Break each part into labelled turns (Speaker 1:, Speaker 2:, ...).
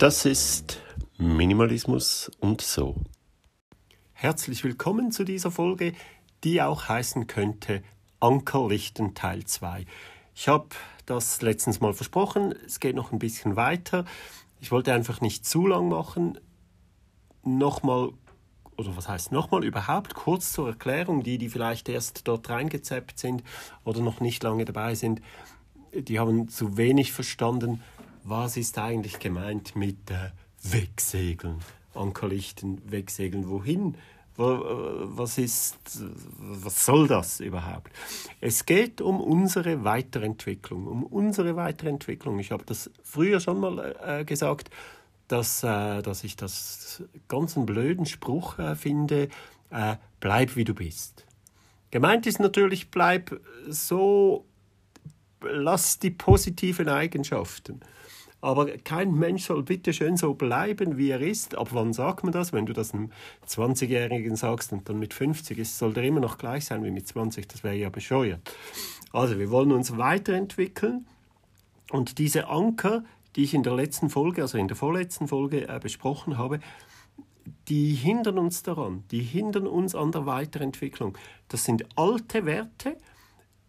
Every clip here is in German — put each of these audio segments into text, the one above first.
Speaker 1: Das ist Minimalismus und so. Herzlich willkommen zu dieser Folge, die auch heißen könnte Ankerlichten Teil 2. Ich habe das letztens mal versprochen, es geht noch ein bisschen weiter. Ich wollte einfach nicht zu lang machen. Nochmal, oder was heißt nochmal, überhaupt kurz zur Erklärung, die, die vielleicht erst dort reingezappt sind oder noch nicht lange dabei sind, die haben zu wenig verstanden, was ist eigentlich gemeint mit äh, Wegsegeln, Ankerlichten, Wegsegeln, wohin? Was ist, was soll das überhaupt? Es geht um unsere Weiterentwicklung, um unsere Weiterentwicklung. Ich habe das früher schon mal äh, gesagt, dass, äh, dass ich das ganz einen blöden Spruch äh, finde, äh, bleib wie du bist. Gemeint ist natürlich, bleib so, lass die positiven Eigenschaften. Aber kein Mensch soll bitte schön so bleiben, wie er ist. Ab wann sagt man das? Wenn du das einem 20-Jährigen sagst und dann mit 50 ist, soll der immer noch gleich sein wie mit 20. Das wäre ja bescheuert. Also wir wollen uns weiterentwickeln und diese Anker, die ich in der letzten Folge, also in der vorletzten Folge äh, besprochen habe, die hindern uns daran, die hindern uns an der Weiterentwicklung. Das sind alte Werte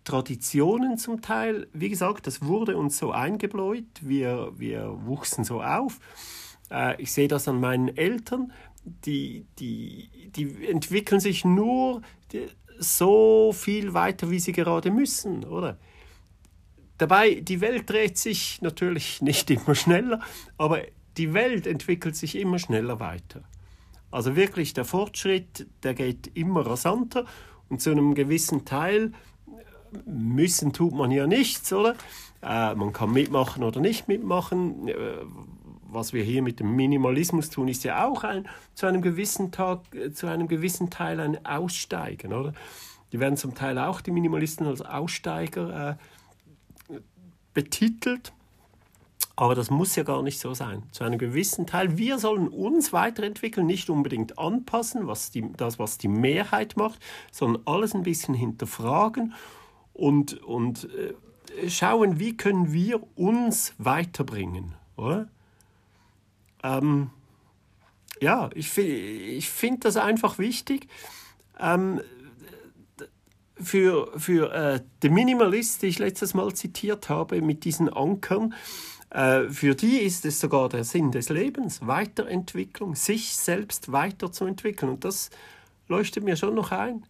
Speaker 1: Traditionen zum Teil. Wie gesagt, das wurde uns so eingebläut. Wir, wir wuchsen so auf. Äh, ich sehe das an meinen Eltern. Die, die, die entwickeln sich nur so viel weiter, wie sie gerade müssen, oder? Dabei, die Welt dreht sich natürlich nicht immer schneller, aber die Welt entwickelt sich immer schneller weiter. Also wirklich, der Fortschritt, der geht immer rasanter und zu einem gewissen Teil müssen tut man ja nichts, oder? Äh, man kann mitmachen oder nicht mitmachen. Äh, was wir hier mit dem Minimalismus tun, ist ja auch ein, zu einem gewissen Tag, äh, zu einem gewissen Teil ein Aussteigen, oder? Die werden zum Teil auch die Minimalisten als Aussteiger äh, betitelt. Aber das muss ja gar nicht so sein. Zu einem gewissen Teil. Wir sollen uns weiterentwickeln, nicht unbedingt anpassen, was die, das, was die Mehrheit macht, sondern alles ein bisschen hinterfragen und, und äh, schauen, wie können wir uns weiterbringen. Oder? Ähm, ja, ich, ich finde das einfach wichtig. Ähm, für, für äh, den Minimalist, den ich letztes Mal zitiert habe, mit diesen Ankern, äh, für die ist es sogar der Sinn des Lebens, Weiterentwicklung, sich selbst weiterzuentwickeln. Und das leuchtet mir schon noch ein.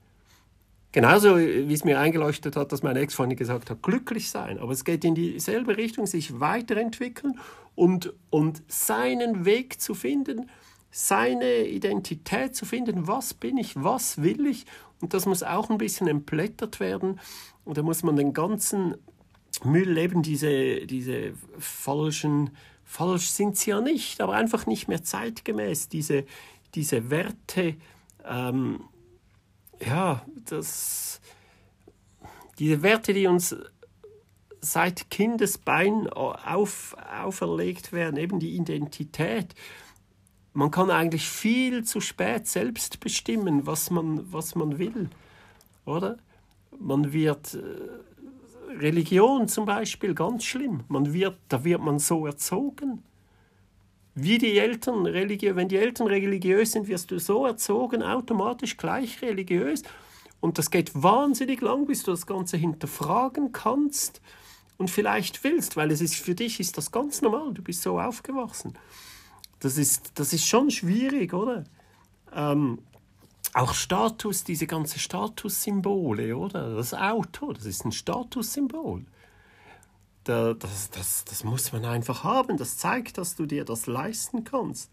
Speaker 1: Genauso wie es mir eingeleuchtet hat, dass meine Ex-Freundin gesagt hat, glücklich sein. Aber es geht in dieselbe Richtung, sich weiterentwickeln und, und seinen Weg zu finden, seine Identität zu finden. Was bin ich? Was will ich? Und das muss auch ein bisschen entblättert werden. Und da muss man den ganzen Müll eben, diese, diese falschen, falsch sind sie ja nicht, aber einfach nicht mehr zeitgemäß, diese, diese Werte. Ähm, ja, das, diese Werte, die uns seit Kindesbein auf, auferlegt werden, eben die Identität. Man kann eigentlich viel zu spät selbst bestimmen, was man, was man will, oder? Man wird äh, Religion zum Beispiel ganz schlimm. Man wird, da wird man so erzogen wie die Eltern religiös, wenn die Eltern religiös sind, wirst du so erzogen, automatisch gleich religiös. Und das geht wahnsinnig lang, bis du das Ganze hinterfragen kannst und vielleicht willst, weil es ist für dich ist das ganz normal, du bist so aufgewachsen. Das ist, das ist schon schwierig, oder? Ähm, auch Status, diese ganzen Statussymbole, oder? Das Auto, das ist ein Statussymbol das, das, das muss man einfach haben. Das zeigt, dass du dir das leisten kannst.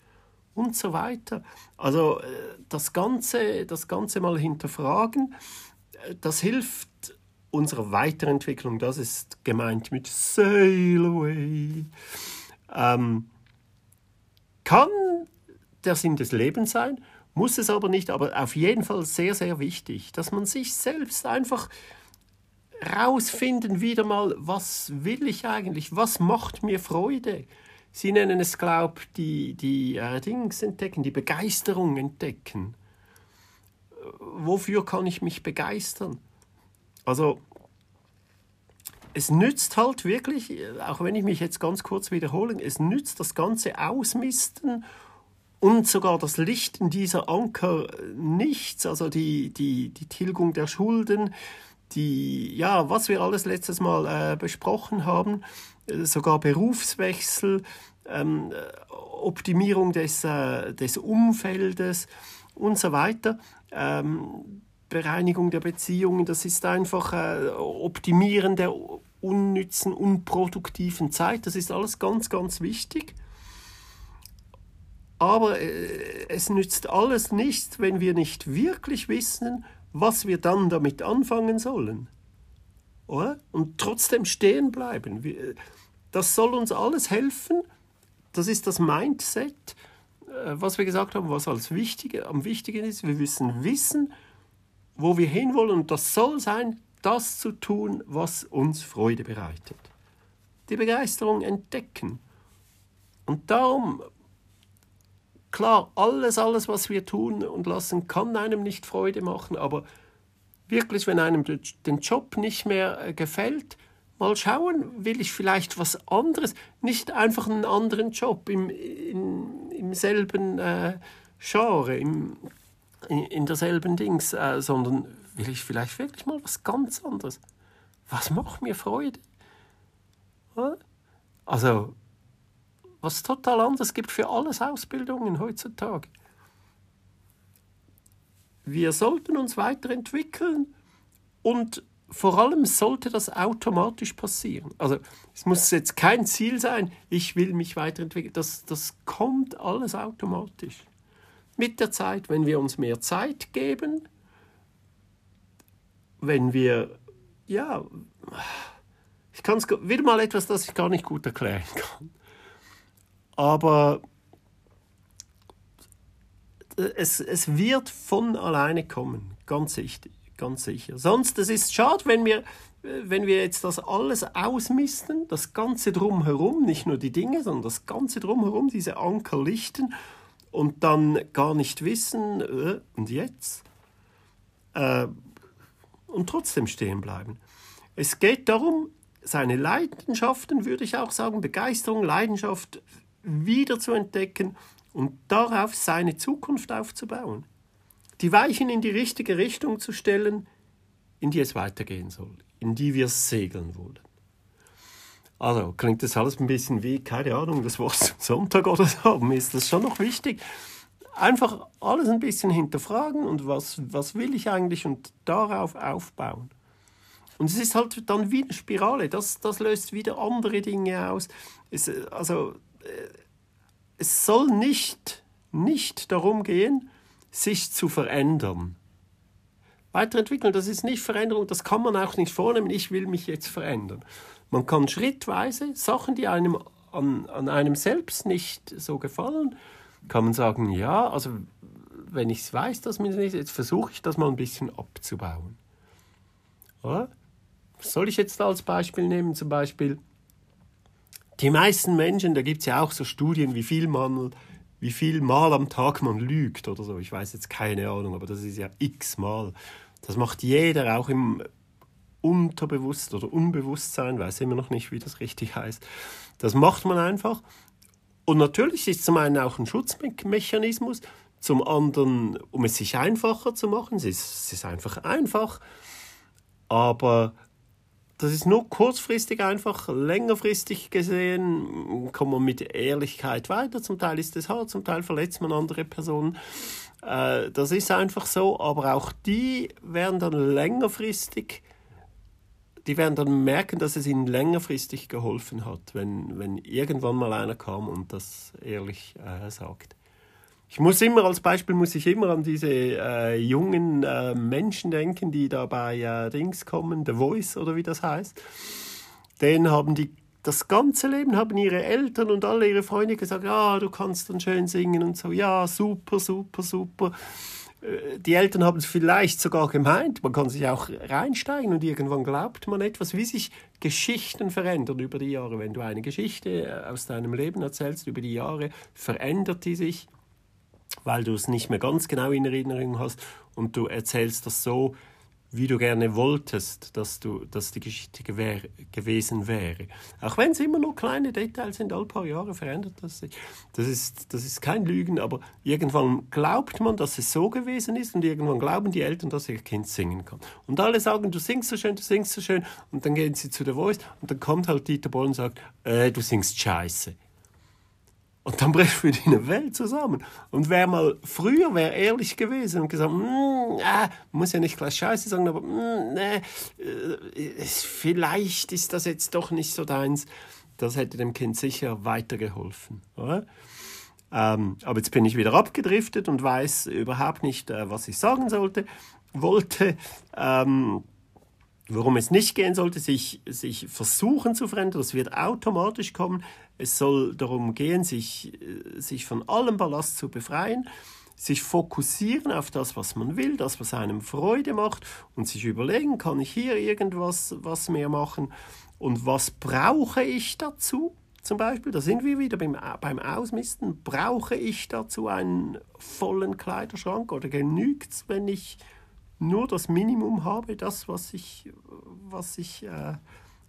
Speaker 1: Und so weiter. Also äh, das Ganze, das Ganze mal hinterfragen, äh, das hilft unserer Weiterentwicklung. Das ist gemeint mit Sail Away. Ähm, kann der Sinn des Lebens sein, muss es aber nicht, aber auf jeden Fall sehr, sehr wichtig, dass man sich selbst einfach rausfinden wieder mal, was will ich eigentlich, was macht mir Freude. Sie nennen es, glaube ich, die, die äh, Dings entdecken, die Begeisterung entdecken. Wofür kann ich mich begeistern? Also, es nützt halt wirklich, auch wenn ich mich jetzt ganz kurz wiederhole, es nützt das ganze Ausmisten und sogar das Lichten dieser Anker nichts, also die, die, die Tilgung der Schulden, die, ja, was wir alles letztes Mal äh, besprochen haben, äh, sogar Berufswechsel, ähm, Optimierung des, äh, des Umfeldes und so weiter. Ähm, Bereinigung der Beziehungen, das ist einfach äh, Optimieren der unnützen, unproduktiven Zeit, das ist alles ganz, ganz wichtig. Aber äh, es nützt alles nichts, wenn wir nicht wirklich wissen, was wir dann damit anfangen sollen. Oder? Und trotzdem stehen bleiben. Das soll uns alles helfen. Das ist das Mindset, äh, was wir gesagt haben, was als wichtige, am wichtigen ist. Wir müssen wissen, wo wir hinwollen. Und das soll sein, das zu tun, was uns Freude bereitet. Die Begeisterung entdecken. Und darum, klar, alles, alles, was wir tun und lassen, kann einem nicht Freude machen, aber wirklich, wenn einem den Job nicht mehr äh, gefällt, mal schauen, will ich vielleicht was anderes, nicht einfach einen anderen Job im, in, im selben äh, Genre, im, in, in derselben Dings, äh, sondern will ich vielleicht wirklich mal was ganz anderes. Was macht mir Freude? Also, was total anderes gibt für alles Ausbildungen heutzutage. Wir sollten uns weiterentwickeln und vor allem sollte das automatisch passieren. Also es muss jetzt kein Ziel sein, ich will mich weiterentwickeln. Das, das kommt alles automatisch. Mit der Zeit, wenn wir uns mehr Zeit geben, wenn wir, ja, ich kann es wieder mal etwas, das ich gar nicht gut erklären kann. Aber es, es wird von alleine kommen, ganz sicher ganz sicher. Sonst, es ist schade, wenn wir, wenn wir jetzt das alles ausmisten, das Ganze drumherum, nicht nur die Dinge, sondern das Ganze drumherum, diese Anker lichten und dann gar nicht wissen, äh, und jetzt? Äh, und trotzdem stehen bleiben. Es geht darum, seine Leidenschaften, würde ich auch sagen, Begeisterung, Leidenschaft wieder zu entdecken und darauf seine Zukunft aufzubauen die Weichen in die richtige Richtung zu stellen, in die es weitergehen soll, in die wir segeln wollen. Also klingt das alles ein bisschen wie, keine Ahnung, das Wort zum Sonntag oder so. Mir ist das schon noch wichtig. Einfach alles ein bisschen hinterfragen und was, was will ich eigentlich und darauf aufbauen. Und es ist halt dann wie eine Spirale, das, das löst wieder andere Dinge aus. Es, also, es soll nicht, nicht darum gehen, sich zu verändern. Weiterentwickeln, das ist nicht Veränderung, das kann man auch nicht vornehmen, ich will mich jetzt verändern. Man kann schrittweise Sachen, die einem an, an einem selbst nicht so gefallen, kann man sagen, ja, also wenn ich weiß, dass mir nicht, jetzt versuche ich das mal ein bisschen abzubauen. Oder? Was soll ich jetzt als Beispiel nehmen? Zum Beispiel, die meisten Menschen, da gibt es ja auch so Studien, wie viel man wie viel Mal am Tag man lügt oder so. Ich weiß jetzt keine Ahnung, aber das ist ja x Mal. Das macht jeder auch im Unterbewusst oder Unbewusstsein, weiß immer noch nicht, wie das richtig heißt. Das macht man einfach. Und natürlich ist zum einen auch ein Schutzmechanismus, zum anderen, um es sich einfacher zu machen. Es ist, es ist einfach einfach. Aber das ist nur kurzfristig einfach, längerfristig gesehen kommt man mit Ehrlichkeit weiter. Zum Teil ist es hart, zum Teil verletzt man andere Personen. Äh, das ist einfach so, aber auch die werden dann längerfristig, die werden dann merken, dass es ihnen längerfristig geholfen hat, wenn, wenn irgendwann mal einer kam und das ehrlich äh, sagt. Ich muss immer als Beispiel muss ich immer an diese äh, jungen äh, Menschen denken, die da bei äh, Dings kommen, The Voice oder wie das heißt. Den haben die das ganze Leben haben ihre Eltern und alle ihre Freunde gesagt, ja, du kannst dann schön singen und so, ja, super, super, super. Äh, die Eltern haben es vielleicht sogar gemeint, man kann sich auch reinsteigen und irgendwann glaubt man etwas, wie sich Geschichten verändern über die Jahre. Wenn du eine Geschichte äh, aus deinem Leben erzählst über die Jahre, verändert die sich weil du es nicht mehr ganz genau in Erinnerung hast und du erzählst das so, wie du gerne wolltest, dass, du, dass die Geschichte gewär, gewesen wäre. Auch wenn es immer nur kleine Details sind, alle paar Jahre verändert das sich. Das ist, das ist kein Lügen, aber irgendwann glaubt man, dass es so gewesen ist und irgendwann glauben die Eltern, dass ihr Kind singen kann. Und alle sagen, du singst so schön, du singst so schön und dann gehen sie zu der Voice und dann kommt halt Dieter Boll und sagt, äh, du singst scheiße. Und dann bricht für die eine Welt zusammen. Und wer mal früher wäre ehrlich gewesen und gesagt, mm, äh, muss ja nicht gleich Scheiße sagen, aber mm, nee, äh, vielleicht ist das jetzt doch nicht so deins, das hätte dem Kind sicher weitergeholfen. Oder? Ähm, aber jetzt bin ich wieder abgedriftet und weiß überhaupt nicht, äh, was ich sagen sollte, wollte. Ähm, worum es nicht gehen sollte, sich, sich versuchen zu verändern, das wird automatisch kommen. Es soll darum gehen, sich, äh, sich von allem Ballast zu befreien, sich fokussieren auf das, was man will, das, was einem Freude macht und sich überlegen, kann ich hier irgendwas was mehr machen und was brauche ich dazu? Zum Beispiel, da sind wir wieder beim, beim Ausmisten, brauche ich dazu einen vollen Kleiderschrank oder genügt es, wenn ich nur das Minimum habe, das, was ich, was ich äh,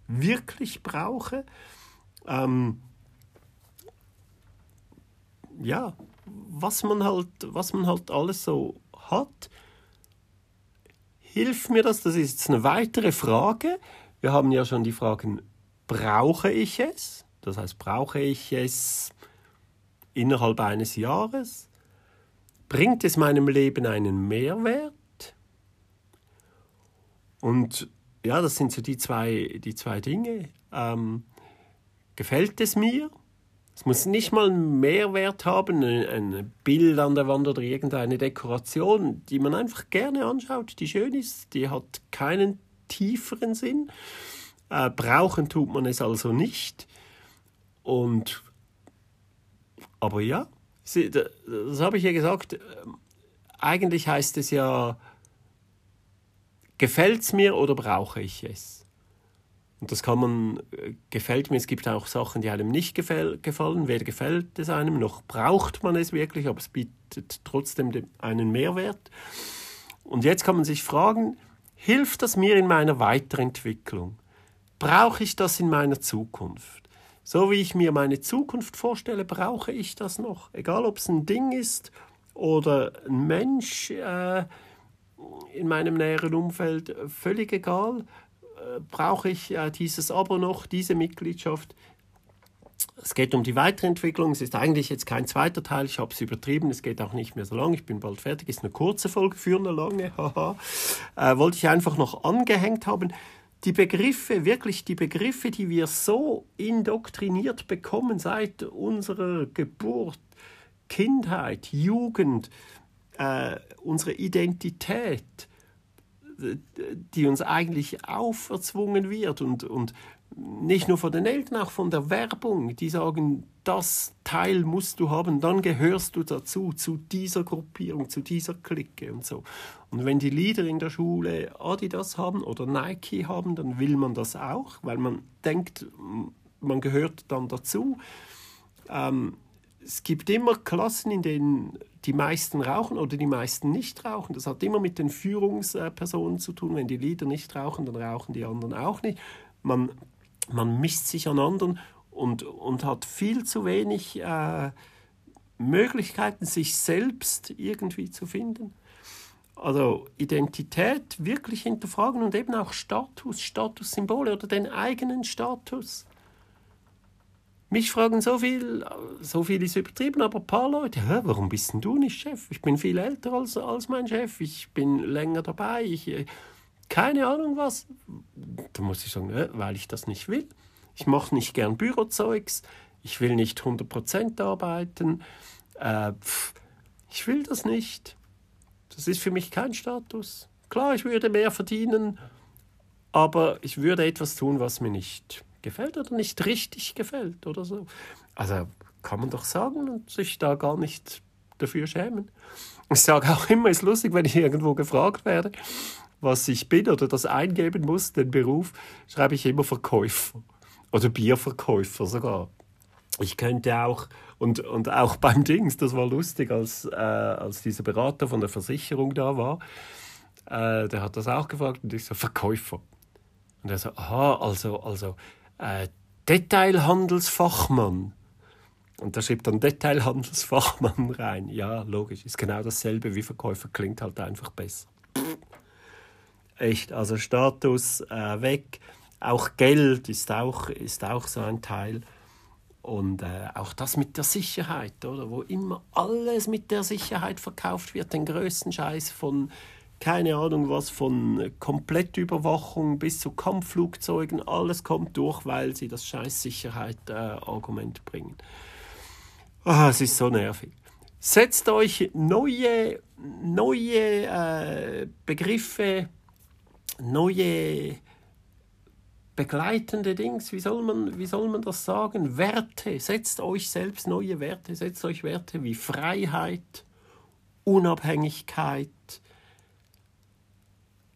Speaker 1: wirklich brauche. Ähm, ja, was man halt, was man halt alles so hat. Hilft mir das? Das ist jetzt eine weitere Frage. Wir haben ja schon die Fragen, brauche ich es? Das heißt, brauche ich es innerhalb eines Jahres? Bringt es meinem Leben einen Mehrwert? Und ja, das sind so die zwei, die zwei Dinge. Ähm, gefällt es mir? Es muss nicht mal einen Mehrwert haben, ein Bild an der Wand oder irgendeine Dekoration, die man einfach gerne anschaut, die schön ist, die hat keinen tieferen Sinn. Äh, brauchen tut man es also nicht. Und aber ja, das habe ich ja gesagt. Ähm, eigentlich heißt es ja gefällt es mir oder brauche ich es? Und das kann man, äh, gefällt mir, es gibt auch Sachen, die einem nicht gefallen, weder gefällt es einem, noch braucht man es wirklich, aber es bietet trotzdem einen Mehrwert. Und jetzt kann man sich fragen, hilft das mir in meiner Weiterentwicklung? Brauche ich das in meiner Zukunft? So wie ich mir meine Zukunft vorstelle, brauche ich das noch. Egal ob es ein Ding ist oder ein Mensch, äh, in meinem näheren Umfeld völlig egal. Äh, brauche ich äh, dieses Abo noch, diese Mitgliedschaft? Es geht um die Weiterentwicklung. Es ist eigentlich jetzt kein zweiter Teil. Ich habe es übertrieben. Es geht auch nicht mehr so lang. Ich bin bald fertig. Es Ist eine kurze Folge für eine lange. Haha. äh, wollte ich einfach noch angehängt haben. Die Begriffe, wirklich die Begriffe, die wir so indoktriniert bekommen seit unserer Geburt, Kindheit, Jugend, äh, unsere Identität, die uns eigentlich auferzwungen wird und, und nicht nur von den Eltern, auch von der Werbung, die sagen, das Teil musst du haben, dann gehörst du dazu, zu dieser Gruppierung, zu dieser Clique und so. Und wenn die Lieder in der Schule Adidas haben oder Nike haben, dann will man das auch, weil man denkt, man gehört dann dazu. Ähm, es gibt immer Klassen, in denen die meisten rauchen oder die meisten nicht rauchen. Das hat immer mit den Führungspersonen zu tun. Wenn die Leader nicht rauchen, dann rauchen die anderen auch nicht. Man, man misst sich an anderen und, und hat viel zu wenig äh, Möglichkeiten, sich selbst irgendwie zu finden. Also Identität wirklich hinterfragen und eben auch Status, Statussymbole oder den eigenen Status. Mich fragen so viel, so viel ist übertrieben, aber ein paar Leute, Hä, warum bist denn du nicht Chef? Ich bin viel älter als, als mein Chef, ich bin länger dabei, ich, äh, keine Ahnung was. Da muss ich sagen, weil ich das nicht will. Ich mache nicht gern Bürozeugs, ich will nicht 100% arbeiten, äh, pff, ich will das nicht. Das ist für mich kein Status. Klar, ich würde mehr verdienen, aber ich würde etwas tun, was mir nicht gefällt oder nicht richtig gefällt oder so. Also kann man doch sagen und sich da gar nicht dafür schämen. Ich sage auch immer, es ist lustig, wenn ich irgendwo gefragt werde, was ich bin oder das eingeben muss, den Beruf, schreibe ich immer Verkäufer oder Bierverkäufer sogar. Ich könnte auch, und, und auch beim Dings, das war lustig, als, äh, als dieser Berater von der Versicherung da war, Äh, der hat das auch gefragt und ich so, Verkäufer. Und er so, aha, also, also, äh, Detailhandelsfachmann. Und da schreibt dann Detailhandelsfachmann rein. Ja, logisch, ist genau dasselbe wie Verkäufer, klingt halt einfach besser. Echt, also Status äh, weg. Auch Geld ist auch, ist auch so ein Teil. Und äh, auch das mit der Sicherheit, oder? Wo immer alles mit der Sicherheit verkauft wird, den größten Scheiß von, keine Ahnung was, von Komplettüberwachung bis zu Kampfflugzeugen, alles kommt durch, weil sie das scheiß Sicherheit-Argument äh, bringen. Oh, es ist so nervig. Setzt euch neue, neue äh, Begriffe, neue begleitende Dings, wie soll, man, wie soll man das sagen? Werte, setzt euch selbst neue Werte, setzt euch Werte wie Freiheit, Unabhängigkeit,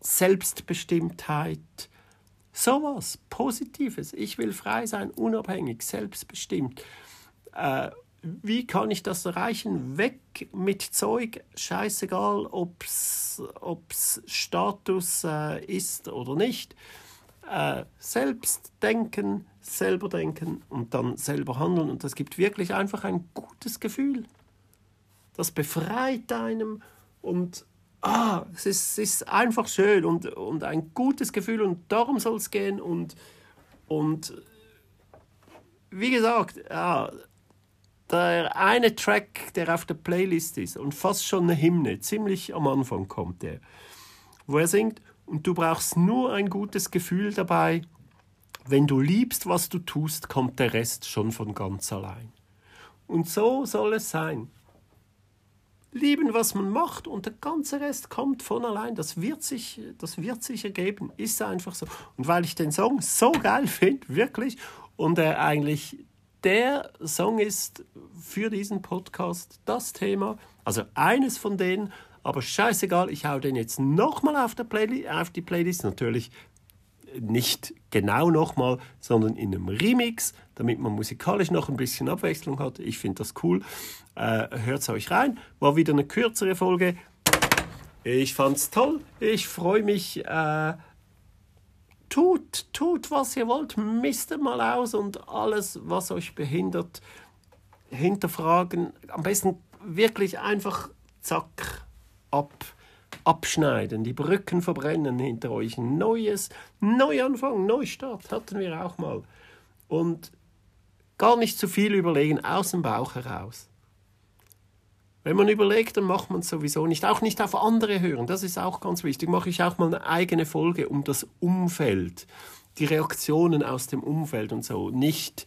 Speaker 1: Selbstbestimmtheit, sowas, Positives. Ich will frei sein, unabhängig, selbstbestimmt. Äh, wie kann ich das erreichen? Weg mit Zeug, scheißegal, ob es Status äh, ist oder nicht äh, selbst denken, selber denken und dann selber handeln. Und das gibt wirklich einfach ein gutes Gefühl. Das befreit einem und ah, es, ist, es ist einfach schön und, und ein gutes Gefühl und darum soll es gehen. Und, und wie gesagt, ja, der eine Track, der auf der Playlist ist und fast schon eine Hymne, ziemlich am Anfang kommt der, wo er singt und du brauchst nur ein gutes Gefühl dabei. Wenn du liebst, was du tust, kommt der Rest schon von ganz allein. Und so soll es sein. Lieben, was man macht und der ganze Rest kommt von allein. Das wird sich, das wird sich ergeben. Ist einfach so. Und weil ich den Song so geil finde, wirklich, und er eigentlich der Song ist für diesen Podcast das Thema, also eines von denen, aber scheißegal, ich hau den jetzt nochmal auf, auf die Playlist. Natürlich nicht genau nochmal, sondern in einem Remix, damit man musikalisch noch ein bisschen Abwechslung hat. Ich finde das cool. Äh, Hört es euch rein. War wieder eine kürzere Folge. Ich fand's toll. Ich freue mich. Äh, tut, tut, was ihr wollt. Misst mal aus und alles, was euch behindert, hinterfragen. Am besten wirklich einfach zack ab, abschneiden, die Brücken verbrennen hinter euch. Neues Neuanfang, Neustart hatten wir auch mal. Und gar nicht zu viel überlegen, aus dem Bauch heraus. Wenn man überlegt, dann macht man es sowieso nicht. Auch nicht auf andere hören, das ist auch ganz wichtig. Mache ich auch mal eine eigene Folge um das Umfeld, die Reaktionen aus dem Umfeld und so. Nicht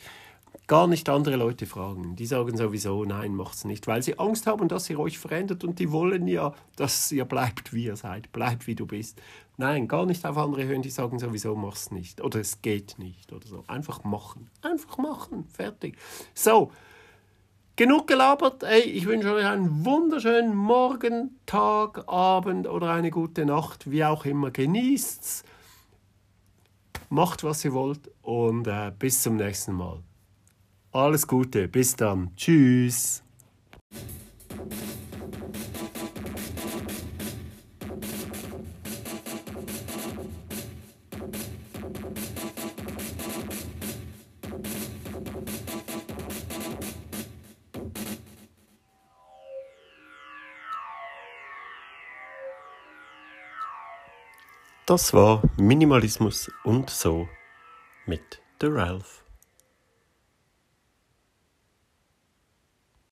Speaker 1: gar nicht andere Leute fragen. Die sagen sowieso, nein, macht's nicht, weil sie Angst haben, dass ihr euch verändert und die wollen ja, dass ihr bleibt, wie ihr seid, bleibt, wie du bist. Nein, gar nicht auf andere hören, die sagen sowieso, mach's nicht oder es geht nicht oder so. Einfach machen. Einfach machen. Fertig. So. Genug gelabert. Ey, ich wünsche euch einen wunderschönen Morgen, Tag, Abend oder eine gute Nacht, wie auch immer. Genießt's. Macht, was ihr wollt und äh, bis zum nächsten Mal. Alles Gute, bis dann. Tschüss. Das war Minimalismus und so mit The Ralph.